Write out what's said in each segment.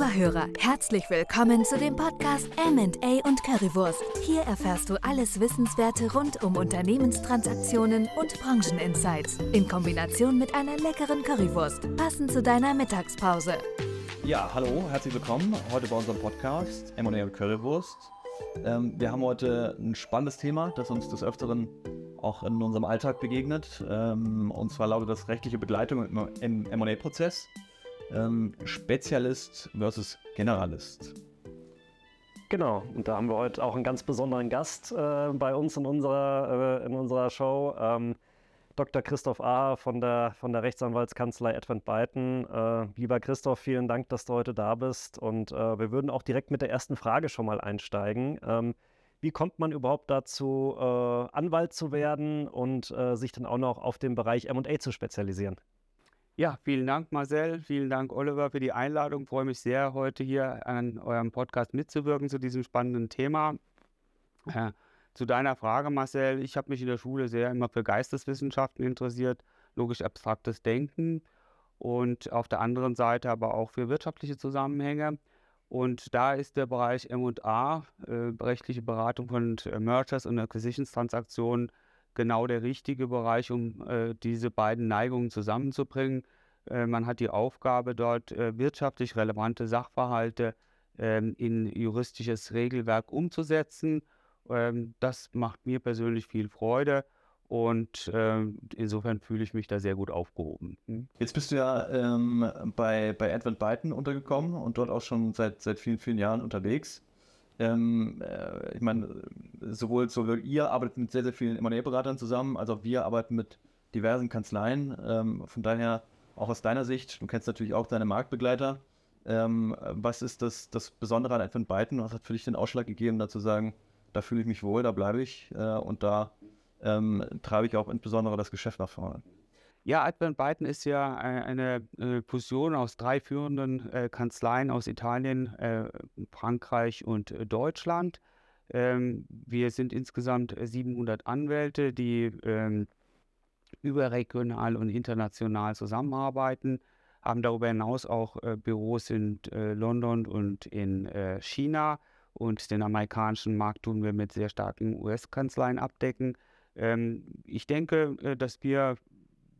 Lieber Hörer, herzlich willkommen zu dem Podcast M&A und Currywurst. Hier erfährst du alles Wissenswerte rund um Unternehmenstransaktionen und Brancheninsights in Kombination mit einer leckeren Currywurst, passend zu deiner Mittagspause. Ja, hallo, herzlich willkommen heute bei unserem Podcast M&A und Currywurst. Ähm, wir haben heute ein spannendes Thema, das uns des Öfteren auch in unserem Alltag begegnet. Ähm, und zwar lautet das rechtliche Begleitung im M&A-Prozess ähm, Spezialist versus Generalist. Genau, und da haben wir heute auch einen ganz besonderen Gast äh, bei uns in unserer, äh, in unserer Show. Ähm, Dr. Christoph A. von der, von der Rechtsanwaltskanzlei Advent Beiten. Äh, lieber Christoph, vielen Dank, dass du heute da bist. Und äh, wir würden auch direkt mit der ersten Frage schon mal einsteigen. Ähm, wie kommt man überhaupt dazu, äh, Anwalt zu werden und äh, sich dann auch noch auf den Bereich MA zu spezialisieren? Ja, vielen Dank, Marcel. Vielen Dank, Oliver, für die Einladung. Ich freue mich sehr, heute hier an eurem Podcast mitzuwirken zu diesem spannenden Thema. Äh, zu deiner Frage, Marcel. Ich habe mich in der Schule sehr immer für Geisteswissenschaften interessiert, logisch-abstraktes Denken und auf der anderen Seite aber auch für wirtschaftliche Zusammenhänge. Und da ist der Bereich M&A, äh, rechtliche Beratung von äh, Mergers und Acquisitions-Transaktionen, genau der richtige Bereich, um äh, diese beiden Neigungen zusammenzubringen. Äh, man hat die Aufgabe, dort äh, wirtschaftlich relevante Sachverhalte ähm, in juristisches Regelwerk umzusetzen. Ähm, das macht mir persönlich viel Freude. Und äh, insofern fühle ich mich da sehr gut aufgehoben. Hm? Jetzt bist du ja ähm, bei, bei Advent Byton untergekommen und dort auch schon seit, seit vielen, vielen Jahren unterwegs. Ähm, äh, ich meine, sowohl, sowohl ihr arbeitet mit sehr, sehr vielen M&A-Beratern zusammen, als auch wir arbeiten mit diversen Kanzleien. Ähm, von daher, auch aus deiner Sicht, du kennst natürlich auch deine Marktbegleiter. Ähm, was ist das, das Besondere an Advent Byton? Was hat für dich den Ausschlag gegeben, da zu sagen, da fühle ich mich wohl, da bleibe ich äh, und da ähm, treibe ich auch insbesondere das Geschäft nach vorne? Ja, Advent Byton ist ja äh, eine, eine Fusion aus drei führenden äh, Kanzleien aus Italien, äh, Frankreich und äh, Deutschland. Ähm, wir sind insgesamt 700 Anwälte, die ähm, überregional und international zusammenarbeiten, haben darüber hinaus auch äh, Büros in äh, London und in China und den amerikanischen Markt tun wir mit sehr starken US-Kanzleien abdecken. Ähm, ich denke, dass wir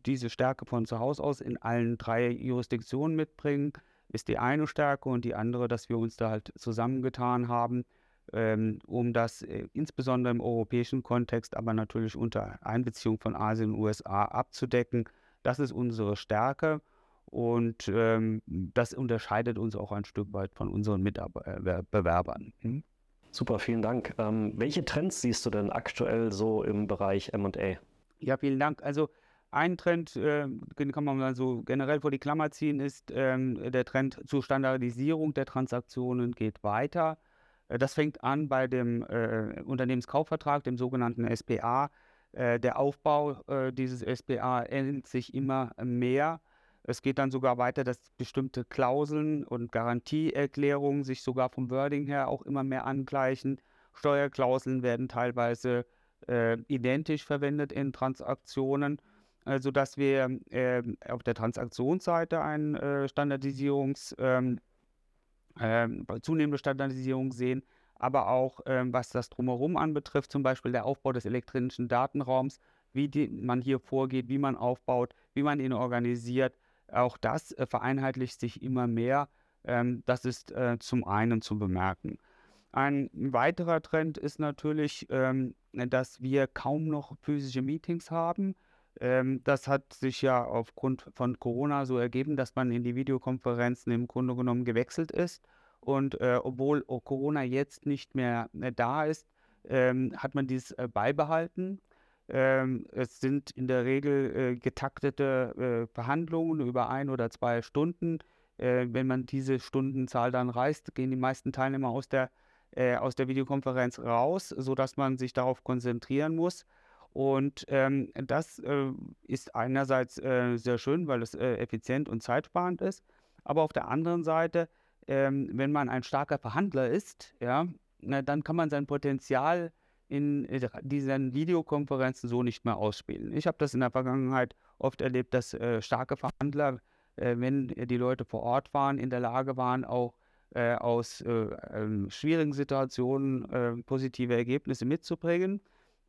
diese Stärke von zu Hause aus in allen drei Jurisdiktionen mitbringen, ist die eine Stärke und die andere, dass wir uns da halt zusammengetan haben, ähm, um das äh, insbesondere im europäischen Kontext, aber natürlich unter Einbeziehung von Asien und USA abzudecken. Das ist unsere Stärke und ähm, das unterscheidet uns auch ein Stück weit von unseren Mitbewerbern. Hm? Super, vielen Dank. Ähm, welche Trends siehst du denn aktuell so im Bereich MA? Ja, vielen Dank. Also ein Trend, äh, kann man mal so generell vor die Klammer ziehen, ist ähm, der Trend zur Standardisierung der Transaktionen geht weiter. Äh, das fängt an bei dem äh, Unternehmenskaufvertrag, dem sogenannten SPA. Äh, der Aufbau äh, dieses SPA ändert sich immer mehr. Es geht dann sogar weiter, dass bestimmte Klauseln und Garantieerklärungen sich sogar vom Wording her auch immer mehr angleichen. Steuerklauseln werden teilweise äh, identisch verwendet in Transaktionen also dass wir äh, auf der Transaktionsseite eine äh, Standardisierungs, ähm, äh, zunehmende Standardisierung sehen, aber auch ähm, was das drumherum anbetrifft, zum Beispiel der Aufbau des elektronischen Datenraums, wie die, man hier vorgeht, wie man aufbaut, wie man ihn organisiert. Auch das äh, vereinheitlicht sich immer mehr. Ähm, das ist äh, zum einen zu bemerken. Ein weiterer Trend ist natürlich, ähm, dass wir kaum noch physische Meetings haben. Ähm, das hat sich ja aufgrund von Corona so ergeben, dass man in die Videokonferenzen im Grunde genommen gewechselt ist. Und äh, obwohl Corona jetzt nicht mehr äh, da ist, ähm, hat man dies äh, beibehalten. Ähm, es sind in der Regel äh, getaktete äh, Verhandlungen über ein oder zwei Stunden. Äh, wenn man diese Stundenzahl dann reißt, gehen die meisten Teilnehmer aus der, aus der Videokonferenz raus, sodass man sich darauf konzentrieren muss. Und ähm, das äh, ist einerseits äh, sehr schön, weil es äh, effizient und zeitsparend ist. Aber auf der anderen Seite, ähm, wenn man ein starker Verhandler ist, ja, na, dann kann man sein Potenzial in äh, diesen Videokonferenzen so nicht mehr ausspielen. Ich habe das in der Vergangenheit oft erlebt, dass äh, starke Verhandler, äh, wenn die Leute vor Ort waren, in der Lage waren, auch aus äh, ähm, schwierigen Situationen positive Ergebnisse mitzubringen.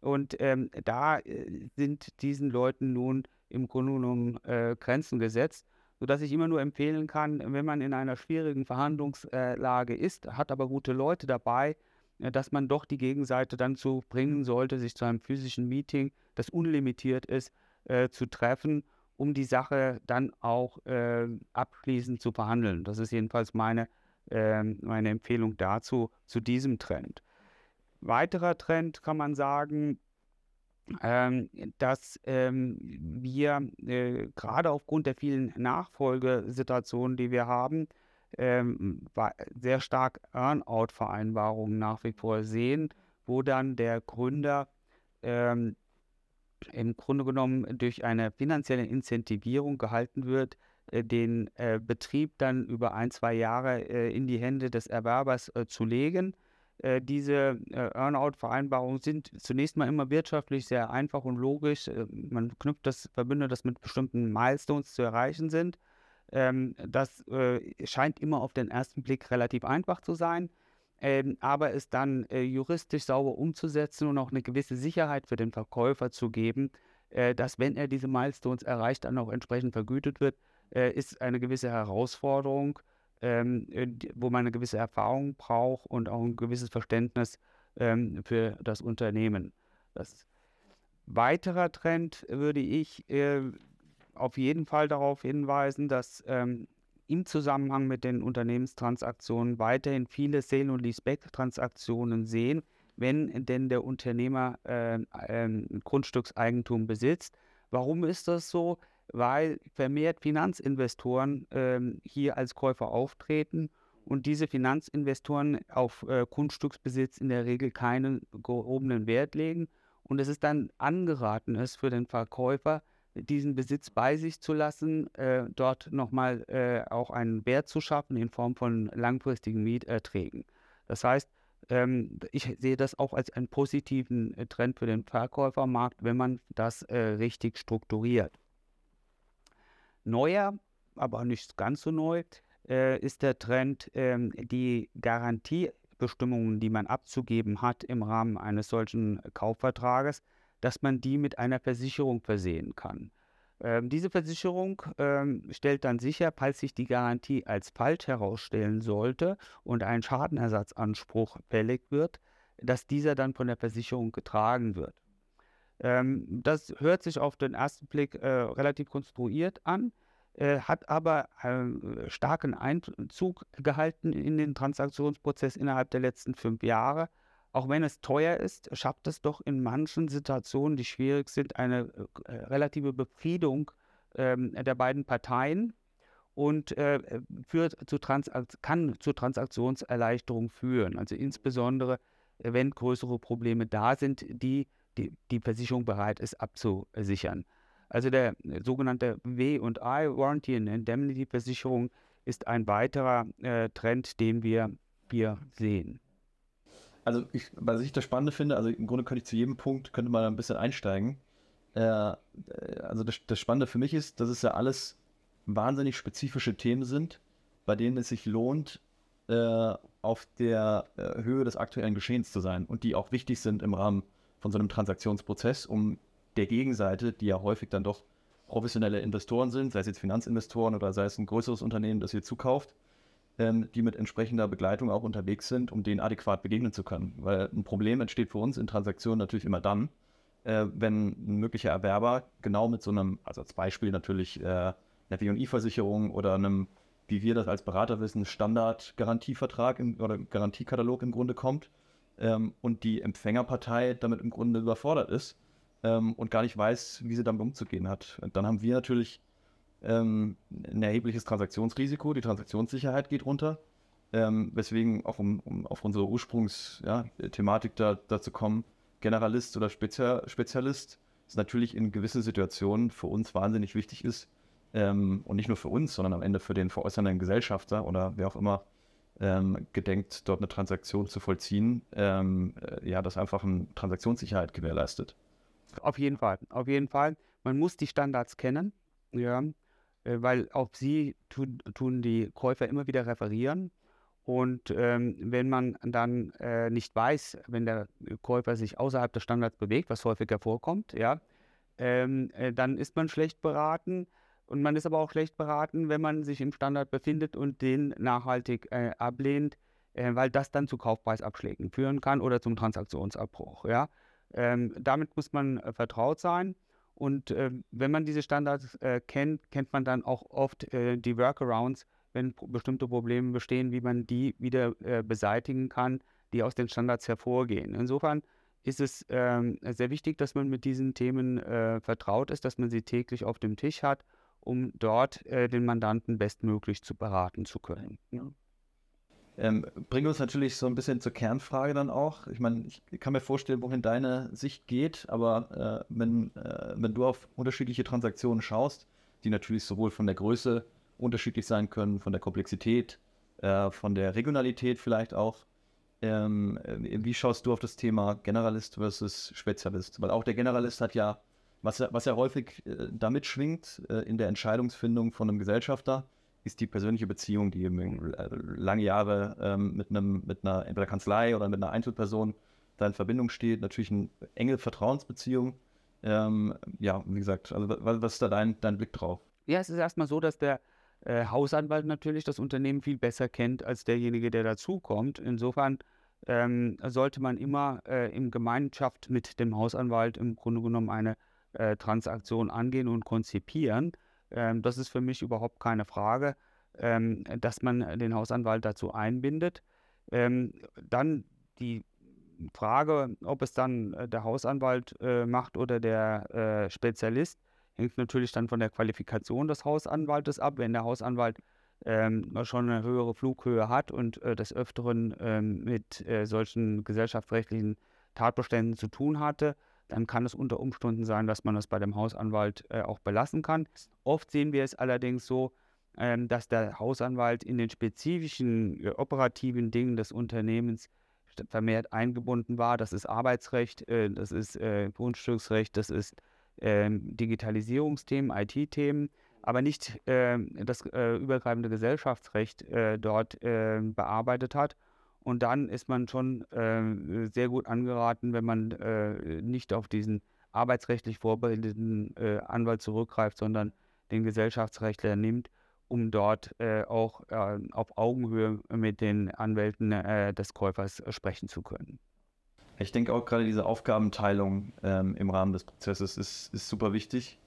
Und ähm, da äh, sind diesen Leuten nun im Grunde genommen äh, Grenzen gesetzt, sodass ich immer nur empfehlen kann, wenn man in einer schwierigen Verhandlungslage ist, hat aber gute Leute dabei, äh, dass man doch die Gegenseite dann zu bringen sollte, sich zu einem physischen Meeting, das unlimitiert ist, äh, zu treffen, um die Sache dann auch äh, abschließend zu verhandeln. Das ist jedenfalls meine, äh, meine Empfehlung dazu, zu diesem Trend. Weiterer Trend kann man sagen, ähm, dass ähm, wir äh, gerade aufgrund der vielen Nachfolgesituationen, die wir haben, ähm, sehr stark Earnout-Vereinbarungen nach wie vor sehen, wo dann der Gründer ähm, im Grunde genommen durch eine finanzielle Incentivierung gehalten wird, äh, den äh, Betrieb dann über ein, zwei Jahre äh, in die Hände des Erwerbers äh, zu legen. Äh, diese äh, Earnout-Vereinbarungen sind zunächst mal immer wirtschaftlich sehr einfach und logisch. man knüpft das, verbindet das mit bestimmten Milestones zu erreichen sind. Ähm, das scheint immer auf den ersten Blick relativ einfach zu sein ähm, aber es dann äh, juristisch sauber umzusetzen und auch eine gewisse Sicherheit für den Verkäufer zu geben, äh, dass wenn er diese Milestones erreicht, dann auch entsprechend vergütet wird, äh, ist eine gewisse Herausforderung, ähm, äh, wo man eine gewisse Erfahrung braucht und auch ein gewisses Verständnis ähm, für das Unternehmen. Das weiterer Trend würde ich äh, auf jeden Fall darauf hinweisen, dass ähm, im Zusammenhang mit den Unternehmenstransaktionen weiterhin viele Sale- und Leaseback-Transaktionen sehen, wenn denn der Unternehmer äh, äh, Grundstückseigentum besitzt. Warum ist das so? Weil vermehrt Finanzinvestoren äh, hier als Käufer auftreten und diese Finanzinvestoren auf äh, Grundstücksbesitz in der Regel keinen gehobenen Wert legen und es ist dann angeraten ist für den Verkäufer, diesen Besitz bei sich zu lassen, äh, dort nochmal äh, auch einen Wert zu schaffen in Form von langfristigen Mieterträgen. Das heißt, ähm, ich sehe das auch als einen positiven äh, Trend für den Verkäufermarkt, wenn man das äh, richtig strukturiert. Neuer, aber nicht ganz so neu, äh, ist der Trend, ähm, die Garantiebestimmungen, die man abzugeben hat im Rahmen eines solchen Kaufvertrages, dass man die mit einer Versicherung versehen kann. Ähm, diese Versicherung ähm, stellt dann sicher, falls sich die Garantie als falsch herausstellen sollte und ein Schadenersatzanspruch fällig wird, dass dieser dann von der Versicherung getragen wird. Ähm, das hört sich auf den ersten Blick äh, relativ konstruiert an, äh, hat aber äh, starken Einzug gehalten in den Transaktionsprozess innerhalb der letzten fünf Jahre auch wenn es teuer ist, schafft es doch in manchen Situationen, die schwierig sind, eine äh, relative Befriedung ähm, der beiden Parteien und äh, führt zu kann zur Transaktionserleichterung führen. Also insbesondere, äh, wenn größere Probleme da sind, die die, die Versicherung bereit ist abzusichern. Also der äh, sogenannte W&I, Warranty and Indemnity Versicherung, ist ein weiterer äh, Trend, den wir hier sehen. Also, ich, was ich das Spannende finde, also im Grunde könnte ich zu jedem Punkt, könnte man ein bisschen einsteigen. Äh, äh, also das, das Spannende für mich ist, dass es ja alles wahnsinnig spezifische Themen sind, bei denen es sich lohnt, äh, auf der äh, Höhe des aktuellen Geschehens zu sein und die auch wichtig sind im Rahmen von so einem Transaktionsprozess, um der Gegenseite, die ja häufig dann doch professionelle Investoren sind, sei es jetzt Finanzinvestoren oder sei es ein größeres Unternehmen, das ihr zukauft, ähm, die mit entsprechender Begleitung auch unterwegs sind, um denen adäquat begegnen zu können. Weil ein Problem entsteht für uns in Transaktionen natürlich immer dann, äh, wenn ein möglicher Erwerber genau mit so einem, also als Beispiel natürlich äh, einer W&I-Versicherung oder einem, wie wir das als Berater wissen, Standard-Garantievertrag oder Garantiekatalog im Grunde kommt ähm, und die Empfängerpartei damit im Grunde überfordert ist ähm, und gar nicht weiß, wie sie damit umzugehen hat. Und dann haben wir natürlich ähm, ein erhebliches Transaktionsrisiko, die Transaktionssicherheit geht runter. Ähm, weswegen auch um, um auf unsere Ursprungsthematik ja, da, da zu kommen, Generalist oder Spezia Spezialist ist natürlich in gewissen Situationen für uns wahnsinnig wichtig ist. Ähm, und nicht nur für uns, sondern am Ende für den veräußernden Gesellschafter oder wer auch immer ähm, gedenkt, dort eine Transaktion zu vollziehen, ähm, äh, ja, das einfach eine Transaktionssicherheit gewährleistet. Auf jeden Fall, auf jeden Fall. Man muss die Standards kennen. Ja, äh, weil auf sie tun, tun die Käufer immer wieder referieren. Und ähm, wenn man dann äh, nicht weiß, wenn der Käufer sich außerhalb des Standards bewegt, was häufiger vorkommt, ja, ähm, äh, dann ist man schlecht beraten. Und man ist aber auch schlecht beraten, wenn man sich im Standard befindet und den nachhaltig äh, ablehnt, äh, weil das dann zu Kaufpreisabschlägen führen kann oder zum Transaktionsabbruch. Ja? Ähm, damit muss man äh, vertraut sein. Und äh, wenn man diese Standards äh, kennt, kennt man dann auch oft äh, die Workarounds, wenn bestimmte Probleme bestehen, wie man die wieder beseitigen kann, die aus den Standards hervorgehen. Insofern ist es ähm, sehr wichtig, dass man mit diesen Themen vertraut ist, dass man sie täglich auf dem Tisch hat um dort äh, den Mandanten bestmöglich zu beraten zu können. Ja. Ähm, bringt uns natürlich so ein bisschen zur Kernfrage dann auch. Ich meine, ich kann mir vorstellen, wohin deine Sicht geht, aber äh, wenn, äh, wenn du auf unterschiedliche Transaktionen schaust, die natürlich sowohl von der Größe unterschiedlich sein können, von der Komplexität, äh, von der Regionalität vielleicht auch, ähm, äh, wie schaust du auf das Thema Generalist versus Spezialist? Weil auch der Generalist hat ja was ja, was ja häufig äh, damit schwingt äh, in der Entscheidungsfindung von einem Gesellschafter, ist die persönliche Beziehung, die eben äh, lange Jahre ähm, mit einem, mit einer entweder Kanzlei oder mit einer Einzelperson da in Verbindung steht. Natürlich eine enge Vertrauensbeziehung. Ähm, ja, wie gesagt, also was, ist da dein, dein Blick drauf? Ja, es ist erstmal so, dass der äh, Hausanwalt natürlich das Unternehmen viel besser kennt als derjenige, der dazukommt. Insofern ähm, sollte man immer äh, in Gemeinschaft mit dem Hausanwalt im Grunde genommen eine äh, Transaktion angehen und konzipieren. Ähm, das ist für mich überhaupt keine Frage, ähm, dass man den Hausanwalt dazu einbindet. Ähm, dann die Frage, ob es dann äh, der Hausanwalt äh, macht oder der äh, Spezialist, hängt natürlich dann von der Qualifikation des Hausanwaltes ab. Wenn der Hausanwalt ähm, schon eine höhere Flughöhe hat und äh, des Öfteren ähm, mit äh, solchen gesellschaftsrechtlichen Tatbeständen zu tun hatte, dann kann es unter Umständen sein, dass man das bei dem Hausanwalt äh, auch belassen kann. Oft sehen wir es allerdings so, ähm, dass der Hausanwalt in den spezifischen äh, operativen Dingen des Unternehmens vermehrt eingebunden war. Das ist Arbeitsrecht, äh, das ist äh, Grundstücksrecht, das ist ähm, Digitalisierungsthemen, IT-Themen, aber nicht ähm, das äh, übergreifende Gesellschaftsrecht äh, dort ähm, bearbeitet hat. Und dann ist man schon äh, sehr gut angeraten, wenn man äh, nicht auf diesen arbeitsrechtlich vorbildeten äh, Anwalt zurückgreift, sondern den Gesellschaftsrechtler nimmt, um dort äh, auch äh, auf Augenhöhe mit den Anwälten äh, des Käufers sprechen zu können. Ich denke auch gerade diese Aufgabenteilung ähm, im Rahmen des Prozesses ist, ist super wichtig.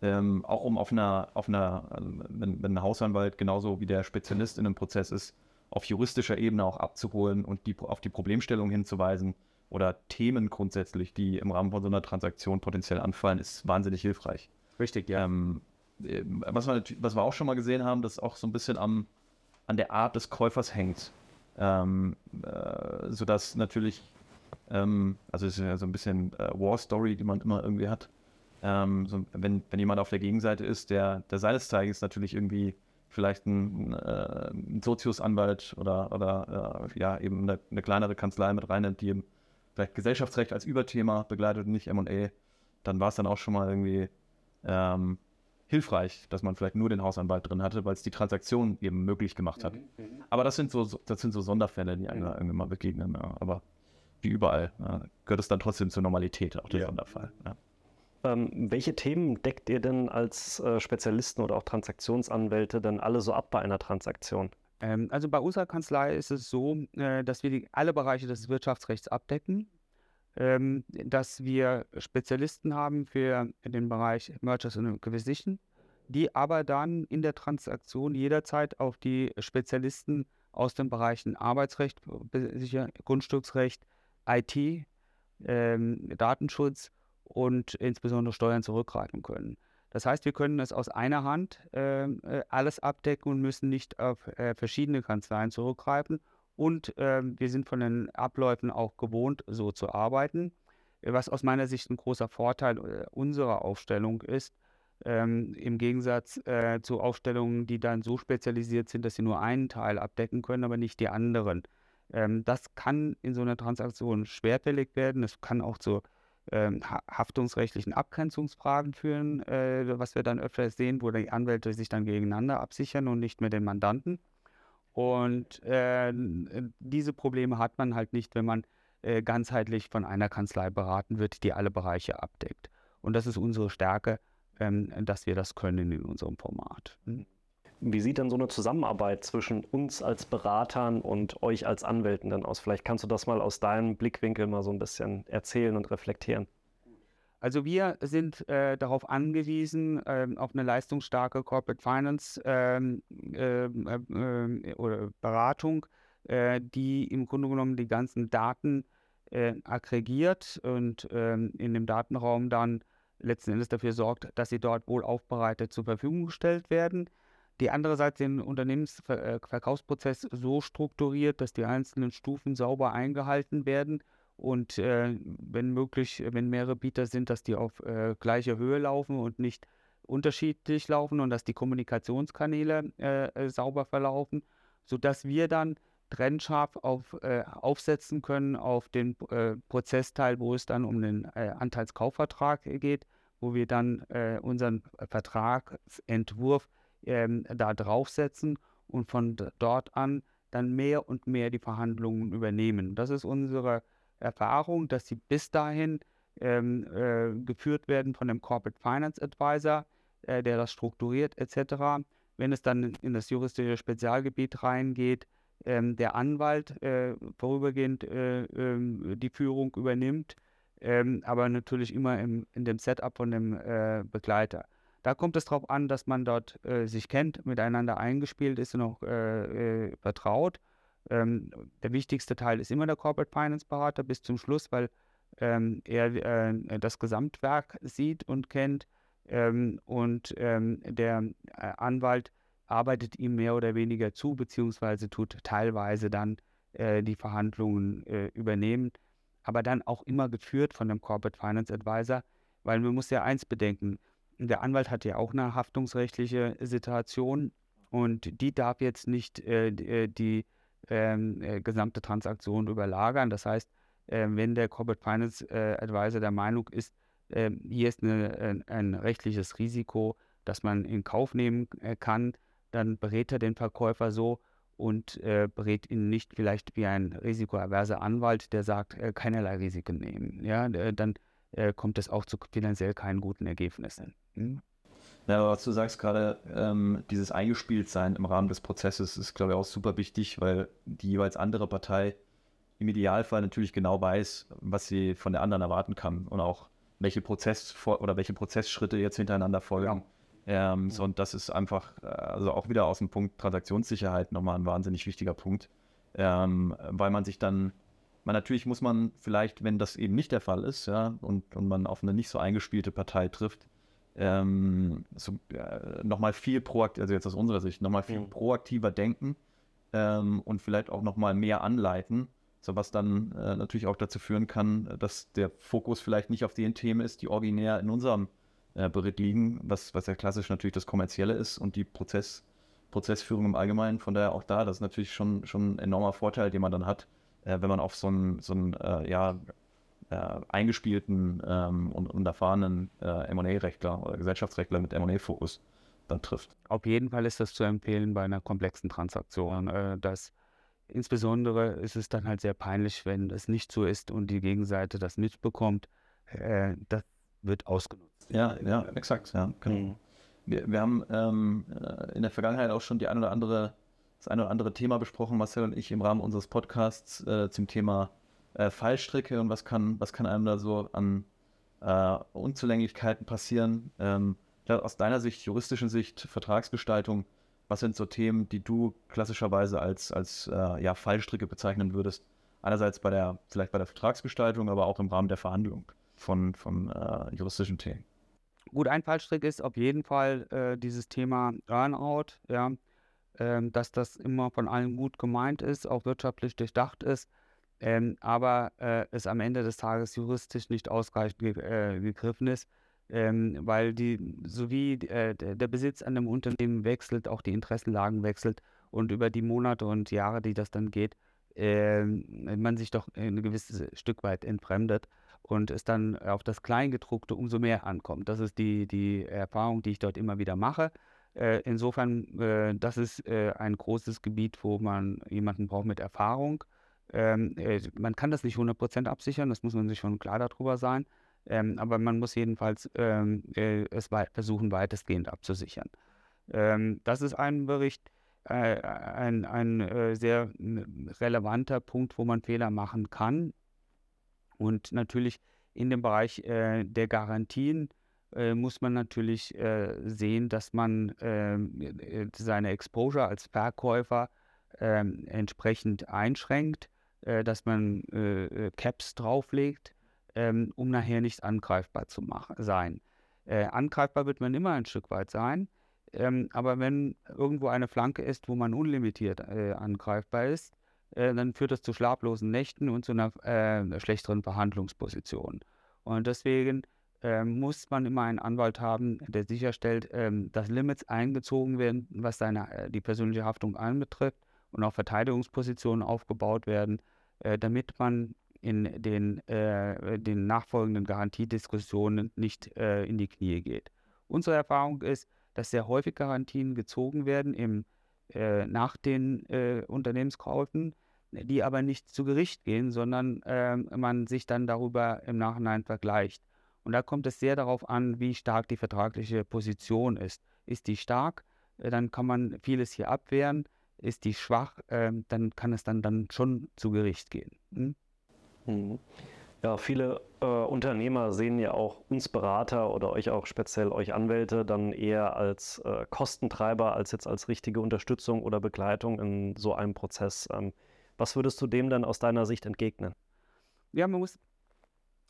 Ähm, auch um auf einer, auf einer also wenn, wenn ein Hausanwalt genauso wie der Spezialist in einem Prozess ist, auf juristischer Ebene auch abzuholen und die, auf die Problemstellung hinzuweisen oder Themen grundsätzlich, die im Rahmen von so einer Transaktion potenziell anfallen, ist wahnsinnig hilfreich. Richtig, ja. Ähm, äh, was, wir, was wir auch schon mal gesehen haben, das auch so ein bisschen am, an der Art des Käufers hängt. Ähm, äh, sodass natürlich, ähm, also es ist ja so ein bisschen äh, War Story, die man immer irgendwie hat. Ähm, so, wenn, wenn jemand auf der Gegenseite ist, der, der seines Zeigens natürlich irgendwie vielleicht ein, äh, ein Soziusanwalt oder, oder äh, ja, eben eine, eine, kleinere Kanzlei mit reinnimmt, die eben vielleicht Gesellschaftsrecht als Überthema begleitet und nicht MA, dann war es dann auch schon mal irgendwie ähm, hilfreich, dass man vielleicht nur den Hausanwalt drin hatte, weil es die Transaktion eben möglich gemacht hat. Mhm, mhm. Aber das sind so, das sind so Sonderfälle, die einem mhm. irgendwie mal begegnen. Ja. Aber wie überall ja, gehört es dann trotzdem zur Normalität, auch der ja. Sonderfall. Ja. Ähm, welche Themen deckt ihr denn als äh, Spezialisten oder auch Transaktionsanwälte denn alle so ab bei einer Transaktion? Ähm, also bei unserer Kanzlei ist es so, äh, dass wir die, alle Bereiche des Wirtschaftsrechts abdecken, ähm, dass wir Spezialisten haben für den Bereich Mergers and Acquisition, die aber dann in der Transaktion jederzeit auf die Spezialisten aus den Bereichen Arbeitsrecht, Grundstücksrecht, IT, ähm, Datenschutz und insbesondere Steuern zurückgreifen können. Das heißt, wir können es aus einer Hand ähm, äh, alles abdecken und müssen nicht auf äh, verschiedene Kanzleien zurückgreifen. Und äh, wir sind von den Abläufen auch gewohnt, so zu arbeiten. Was aus meiner Sicht ein großer Vorteil äh, unserer Aufstellung ist, ähm, im Gegensatz äh, zu Aufstellungen, die dann so spezialisiert sind, dass sie nur einen Teil abdecken können, aber nicht die anderen. Ähm, das kann in so einer Transaktion schwerfällig werden. Es kann auch zu ähm, haftungsrechtlichen Abgrenzungsfragen führen, äh, was wir dann öfter sehen, wo die Anwälte sich dann gegeneinander absichern und nicht mehr den Mandanten. Und äh, diese Probleme hat man halt nicht, wenn man äh, ganzheitlich von einer Kanzlei beraten wird, die alle Bereiche abdeckt. Und das ist unsere Stärke, ähm, dass wir das können in unserem Format. Mhm. Wie sieht denn so eine Zusammenarbeit zwischen uns als Beratern und euch als Anwälten dann aus? Vielleicht kannst du das mal aus deinem Blickwinkel mal so ein bisschen erzählen und reflektieren. Also wir sind äh, darauf angewiesen, äh, auf eine leistungsstarke Corporate Finance ähm, ähm, äh, oder Beratung, äh, die im Grunde genommen die ganzen Daten äh, aggregiert und ähm, in dem Datenraum dann letzten Endes dafür sorgt, dass sie dort wohl aufbereitet zur Verfügung gestellt werden die andererseits den Unternehmensverkaufsprozess äh, so strukturiert, dass die einzelnen Stufen sauber eingehalten werden und äh, wenn möglich, wenn mehrere Bieter sind, dass die auf äh, gleicher Höhe laufen und nicht unterschiedlich laufen und dass die Kommunikationskanäle äh, äh sauber verlaufen, sodass wir dann trennscharf auf, äh, aufsetzen können auf den Prozessteil, wo es dann um den Anteilskaufvertrag geht, wo wir dann unseren Vertragsentwurf ähm, da draufsetzen und von dort an dann mehr und mehr die Verhandlungen übernehmen. Das ist unsere Erfahrung, dass sie bis dahin ähm, äh, geführt werden von dem Corporate Finance Advisor, äh, der das strukturiert etc. Wenn es dann in das juristische Spezialgebiet reingeht, ähm, der Anwalt äh, vorübergehend äh, ähm, die Führung übernimmt, ähm, aber natürlich immer im, in dem Setup von dem äh, Begleiter. Da kommt es darauf an, dass man dort äh, sich kennt, miteinander eingespielt ist und auch äh, äh, vertraut. Ähm, der wichtigste Teil ist immer der Corporate Finance Berater bis zum Schluss, weil ähm, er äh, das Gesamtwerk sieht und kennt ähm, und ähm, der äh, Anwalt arbeitet ihm mehr oder weniger zu, beziehungsweise tut teilweise dann äh, die Verhandlungen übernehmen, aber dann auch immer geführt von dem Corporate Finance Advisor, weil man muss ja eins bedenken, der Anwalt hat ja auch eine haftungsrechtliche Situation und die darf jetzt nicht äh, äh die ähm, äh, gesamte Transaktion überlagern. Das heißt, äh, wenn der Corporate Finance äh, Advisor der Meinung ist, ähm, hier ist eine, ein, rechtliches Risiko, das man in Kauf nehmen äh, kann, dann berät er den Verkäufer so und berät ihn nicht vielleicht wie ein risikoaverser Anwalt, der sagt, keinerlei Risiken nehmen. Ja, dann kommt es auch zu finanziell keinen guten Ergebnissen. Hm? Ja, aber was du sagst gerade, ähm, dieses Eingespieltsein im Rahmen des Prozesses ist, glaube ich, auch super wichtig, weil die jeweils andere Partei im Idealfall natürlich genau weiß, was sie von der anderen erwarten kann und auch welche Prozess oder welche Prozessschritte jetzt hintereinander folgen. Ja. Ähm, so, und das ist einfach, äh, also auch wieder aus dem Punkt Transaktionssicherheit nochmal ein wahnsinnig wichtiger Punkt, ähm, weil man sich dann, man natürlich muss man vielleicht, wenn das eben nicht der Fall ist, ja, und, und man auf eine nicht so eingespielte Partei trifft, ähm, so, äh, nochmal viel proaktiver, also jetzt aus unserer Sicht, nochmal viel mhm. proaktiver denken ähm, und vielleicht auch nochmal mehr anleiten, so was dann äh, natürlich auch dazu führen kann, dass der Fokus vielleicht nicht auf den Themen ist, die originär in unserem äh, Bericht liegen, was, was ja klassisch natürlich das Kommerzielle ist und die Prozess, Prozessführung im Allgemeinen. Von daher auch da, das ist natürlich schon, schon ein enormer Vorteil, den man dann hat, äh, wenn man auf so ein, so ein äh, ja, äh, eingespielten ähm, und, und erfahrenen äh, M&A-Rechtler oder Gesellschaftsrechtler mit M&A-Fokus dann trifft. Auf jeden Fall ist das zu empfehlen bei einer komplexen Transaktion. Äh, dass insbesondere ist es dann halt sehr peinlich, wenn es nicht so ist und die Gegenseite das mitbekommt. Äh, das wird ausgenutzt. Ja, ja, exakt. Ja, genau. Mhm. Wir, wir, haben ähm, äh, in der Vergangenheit auch schon die ein oder andere, das ein oder andere Thema besprochen, Marcel und ich im Rahmen unseres Podcasts äh, zum Thema äh, Fallstricke und was kann, was kann einem da so an äh, Unzulänglichkeiten passieren? Ähm, aus deiner Sicht, juristischen Sicht, Vertragsgestaltung, was sind so Themen, die du klassischerweise als, als äh, ja, Fallstricke bezeichnen würdest? Einerseits bei der, vielleicht bei der Vertragsgestaltung, aber auch im Rahmen der Verhandlung von, von äh, juristischen Themen. Gut, ein Fallstrick ist auf jeden Fall äh, dieses Thema Earnout, ja, ähm, dass das immer von allen gut gemeint ist, auch wirtschaftlich durchdacht ist ähm, aber äh, es am Ende des Tages juristisch nicht ausreichend ge äh, gegriffen ist, ähm, weil die, sowie äh, der Besitz an einem Unternehmen wechselt, auch die Interessenlagen wechselt und über die Monate und Jahre, die das dann geht, ähm, man sich doch ein gewisses Stück weit entfremdet und es dann auf das Kleingedruckte umso mehr ankommt. Das ist die, die Erfahrung, die ich dort immer wieder mache. Äh, insofern, äh, das ist äh, ein großes Gebiet, wo man jemanden braucht mit Erfahrung. Ähm, äh, man kann das nicht 100% absichern, das muss man sich schon klar darüber sein. Ähm, aber man muss jedenfalls ähm, äh, es wei versuchen, weitestgehend abzusichern. Ähm, das ist ein Bericht, äh, ein, ein sehr relevanter Punkt, wo man Fehler machen kann. Und natürlich in dem Bereich der Garantien äh, muss man natürlich äh, sehen, dass man ähm, äh, seine Exposure als Verkäufer ähm, entsprechend einschränkt, äh, dass man äh, äh, Caps drauflegt, ähm, um nachher nicht angreifbar zu machen, sein. angreifbar wird man immer ein Stück weit sein, aber wenn irgendwo eine Flanke ist, wo man unlimitiert angreifbar ist, dann führt das zu schlaflosen Nächten und zu einer schlechteren Verhandlungsposition. Und deswegen ähm, muss man immer einen Anwalt haben, der sicherstellt, ähm, dass Limits eingezogen werden, was seine, äh, die persönliche Haftung anbetrifft und auch Verteidigungspositionen aufgebaut werden, äh, damit man in den, äh, den nachfolgenden Garantiediskussionen nicht äh, in die Knie geht. Unsere Erfahrung ist, dass sehr häufig Garantien gezogen werden im, äh, nach den äh, Unternehmenskäufen, die aber nicht zu Gericht gehen, sondern ähm, man sich dann darüber im Nachhinein vergleicht. Und da kommt es sehr darauf an, wie stark die vertragliche Position ist. Ist die stark, äh, dann kann man vieles hier abwehren. Ist die schwach, ähm, dann kann es dann, dann schon zu Gericht gehen. Hm? Mhm. Ja, viele äh, Unternehmer sehen ja auch uns Berater oder euch auch speziell euch Anwälte dann eher als äh, Kostentreiber als jetzt als richtige Unterstützung oder Begleitung in so einem Prozess. Ähm, was würdest du dem dann aus deiner Sicht entgegnen? Ja, man muss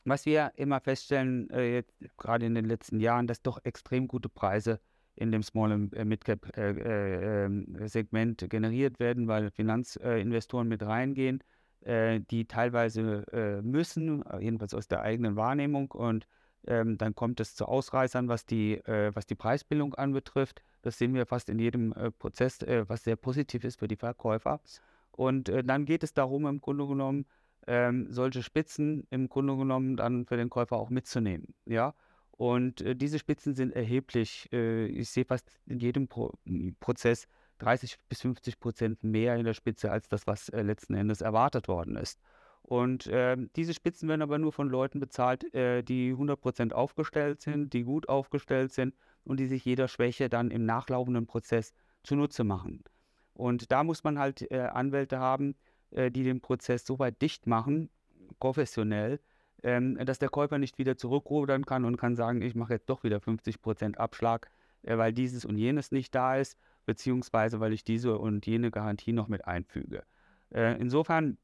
was wir immer feststellen, äh, jetzt, gerade in den letzten Jahren, dass doch extrem gute Preise in dem Small- und äh, Mid-Cap-Segment äh, äh, generiert werden, weil Finanzinvestoren mit reingehen, äh, die teilweise äh, müssen, jedenfalls aus der eigenen Wahrnehmung. Und ähm, dann kommt es zu Ausreißern, was die, was die Preisbildung anbetrifft. Das sehen wir fast in jedem Prozess, was sehr positiv ist für die Verkäufer. Und dann geht es darum, im Grunde genommen, ähm, solche Spitzen im Grunde genommen dann für den Käufer auch mitzunehmen. Ja. Und äh, diese Spitzen sind erheblich. Äh, ich sehe fast in jedem Pro Prozess 30 bis 50 Prozent mehr in der Spitze als das, was äh, letzten Endes erwartet worden ist. Und ähm, diese Spitzen werden aber nur von Leuten bezahlt, äh, die 100 Prozent aufgestellt sind, die gut aufgestellt sind und die sich jeder Schwäche dann im nachlaufenden Prozess zunutze machen. Und da muss man halt äh, Anwälte haben, äh, die den Prozess so weit dicht machen, professionell, ähm, dass der Käufer nicht wieder zurückrudern kann und kann sagen, ich mache jetzt doch wieder 50% Abschlag, äh, weil dieses und jenes nicht da ist, beziehungsweise weil ich diese und jene Garantie noch mit einfüge. Äh, insofern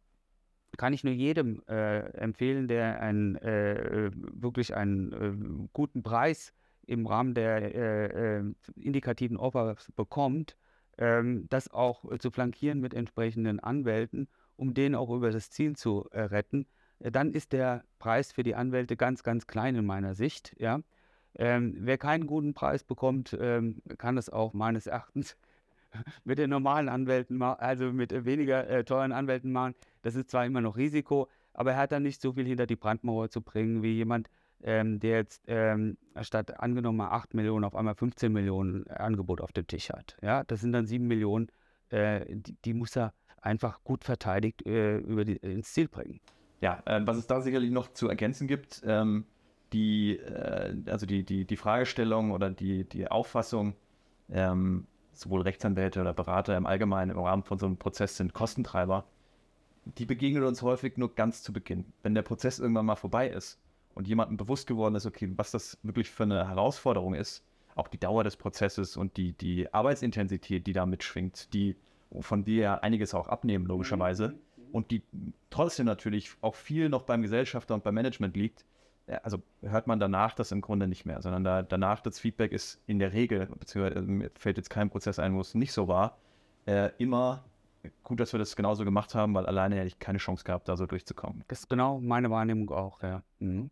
kann ich nur jedem äh, empfehlen, der einen, äh, wirklich einen guten Preis im Rahmen der indikativen Offers bekommt, ähm, das auch äh, zu flankieren mit entsprechenden Anwälten, um den auch über das Ziel zu äh, retten, äh, dann ist der Preis für die Anwälte ganz, ganz klein in meiner Sicht. Ja? Ähm, wer keinen guten Preis bekommt, ähm, kann es auch meines Erachtens mit den normalen Anwälten, also mit äh, weniger äh, teuren Anwälten machen. Das ist zwar immer noch Risiko, aber er hat dann nicht so viel hinter die Brandmauer zu bringen wie jemand, ähm, der jetzt ähm, statt angenommen mal 8 Millionen auf einmal 15 Millionen Angebot auf dem Tisch hat. Ja, das sind dann 7 Millionen, äh, die, die, muss er einfach gut verteidigt äh, über die, ins Ziel bringen. Ja, äh, was es da sicherlich noch zu ergänzen gibt, ähm, die, äh, also die, die, die Fragestellung oder die, die Auffassung, ähm, sowohl Rechtsanwälte oder Berater im Allgemeinen im Rahmen von so einem Prozess sind Kostentreiber, die begegnen uns häufig nur ganz zu Beginn. Wenn der Prozess irgendwann mal vorbei ist, und jemandem bewusst geworden ist, okay, was das wirklich für eine Herausforderung ist, auch die Dauer des Prozesses und die, die Arbeitsintensität, die da mitschwingt, die von dir ja einiges auch abnehmen, logischerweise, mhm. und die trotzdem natürlich auch viel noch beim Gesellschafter und beim Management liegt, also hört man danach das im Grunde nicht mehr, sondern da, danach das Feedback ist in der Regel, beziehungsweise mir fällt jetzt kein Prozess ein, wo es nicht so war, äh, immer gut, dass wir das genauso gemacht haben, weil alleine hätte ich keine Chance gehabt, da so durchzukommen. Das ist genau meine Wahrnehmung auch, ja. Mhm.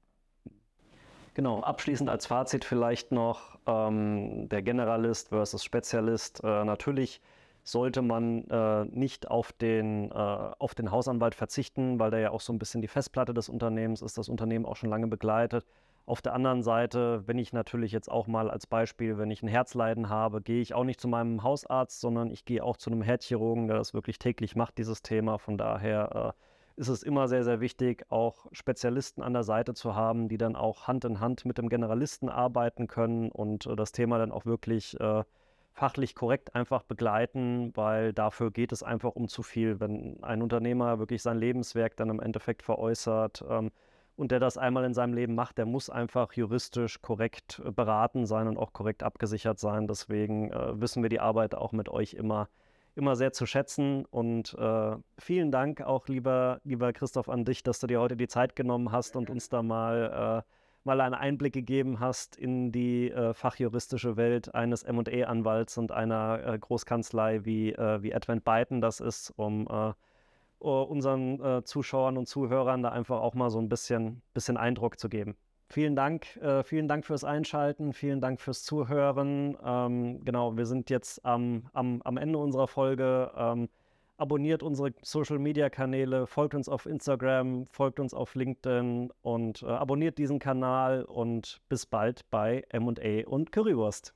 Genau, abschließend als Fazit vielleicht noch ähm, der Generalist versus Spezialist. Äh, natürlich sollte man äh, nicht auf den, äh, auf den Hausanwalt verzichten, weil der ja auch so ein bisschen die Festplatte des Unternehmens ist, das Unternehmen auch schon lange begleitet. Auf der anderen Seite, wenn ich natürlich jetzt auch mal als Beispiel, wenn ich ein Herzleiden habe, gehe ich auch nicht zu meinem Hausarzt, sondern ich gehe auch zu einem Herzchirurgen, der das wirklich täglich macht, dieses Thema. Von daher äh, ist es immer sehr, sehr wichtig, auch Spezialisten an der Seite zu haben, die dann auch Hand in Hand mit dem Generalisten arbeiten können und äh, das Thema dann auch wirklich äh, fachlich korrekt einfach begleiten, weil dafür geht es einfach um zu viel. Wenn ein Unternehmer wirklich sein Lebenswerk dann im Endeffekt veräußert, ähm, und der das einmal in seinem Leben macht, der muss einfach juristisch korrekt äh, beraten sein und auch korrekt abgesichert sein. Deswegen äh, wissen wir die Arbeit auch mit euch immer, immer sehr zu schätzen. Und äh, vielen Dank auch, lieber, lieber Christoph, an dich, dass du dir heute die Zeit genommen hast und uns da mal, äh, mal einen Einblick gegeben hast in die äh, fachjuristische Welt eines ME-Anwalts und einer äh, Großkanzlei wie, wie Advent Byton das ist, um äh, unseren äh, Zuschauern und Zuhörern da einfach auch mal so ein bisschen, bisschen Eindruck zu geben. Vielen Dank, äh, vielen Dank fürs Einschalten, vielen Dank fürs Zuhören. Ähm, genau, wir sind jetzt am, am, am Ende unserer Folge. Ähm, abonniert unsere Social Media Kanäle, folgt uns auf Instagram, folgt uns auf LinkedIn und äh, abonniert diesen Kanal und bis bald bei MA und Currywurst.